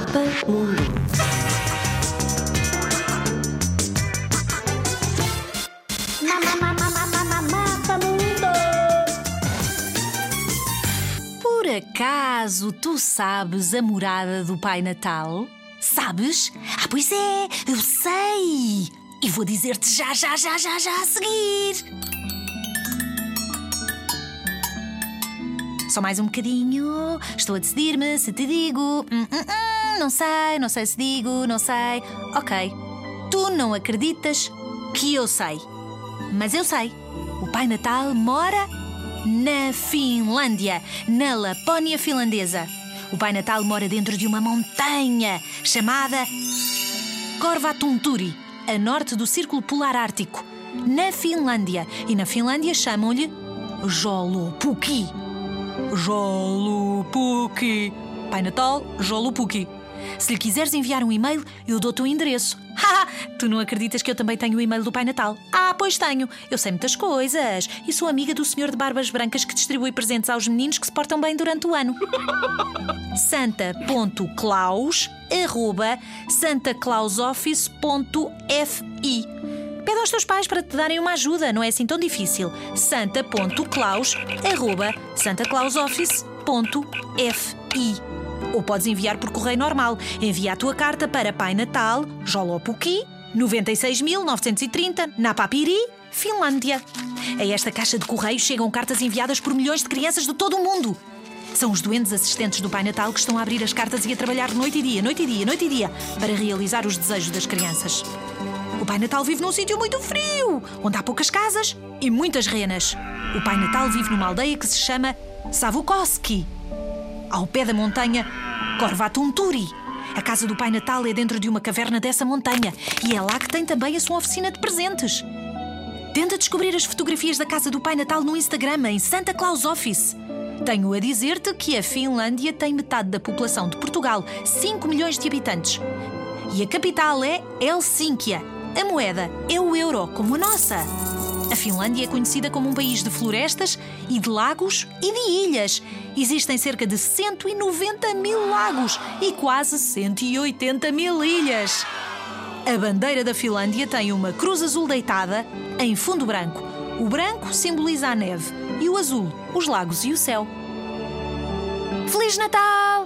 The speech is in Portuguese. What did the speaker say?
Mapa Mundo. Mapa Mundo. Por acaso tu sabes a morada do Pai Natal? Sabes? Ah, pois é, eu sei! E vou dizer-te já, já, já, já, já a seguir! Só mais um bocadinho. Estou a decidir-me se te digo. Hum, hum, hum, não sei, não sei se digo, não sei. Ok. Tu não acreditas que eu sei. Mas eu sei. O Pai Natal mora na Finlândia, na Lapónia finlandesa. O Pai Natal mora dentro de uma montanha chamada Korvatunturi, a norte do Círculo Polar Ártico, na Finlândia. E na Finlândia chamam-lhe Jolupuki. Jolupuki. Pai Natal, Jolupuki. Se lhe quiseres enviar um e-mail, eu dou-te o endereço. Haha, tu não acreditas que eu também tenho o e-mail do Pai Natal? Ah, pois tenho. Eu sei muitas coisas. E sou amiga do senhor de barbas brancas que distribui presentes aos meninos que se portam bem durante o ano. santa.claus arroba santaclausoffice.fi Pede aos teus pais para te darem uma ajuda, não é assim tão difícil. santa.claus arroba santaclausoffice.fi Ou podes enviar por correio normal. Envia a tua carta para Pai Natal, Jolopuki, 96.930, Napapiri, Finlândia. A esta caixa de correio chegam cartas enviadas por milhões de crianças de todo o mundo. São os doentes assistentes do Pai Natal que estão a abrir as cartas e a trabalhar noite e dia, noite e dia, noite e dia, para realizar os desejos das crianças. O Pai Natal vive num sítio muito frio, onde há poucas casas e muitas renas. O Pai Natal vive numa aldeia que se chama Savukoski, ao pé da montanha Korvatunturi. A casa do Pai Natal é dentro de uma caverna dessa montanha e é lá que tem também a sua oficina de presentes. Tenta descobrir as fotografias da casa do Pai Natal no Instagram em Santa Claus Office. Tenho a dizer-te que a Finlândia tem metade da população de Portugal, 5 milhões de habitantes. E a capital é Helsínquia. A moeda é o euro, como a nossa. A Finlândia é conhecida como um país de florestas e de lagos e de ilhas. Existem cerca de 190 mil lagos e quase 180 mil ilhas. A bandeira da Finlândia tem uma cruz azul deitada em fundo branco. O branco simboliza a neve e o azul, os lagos e o céu. Feliz Natal!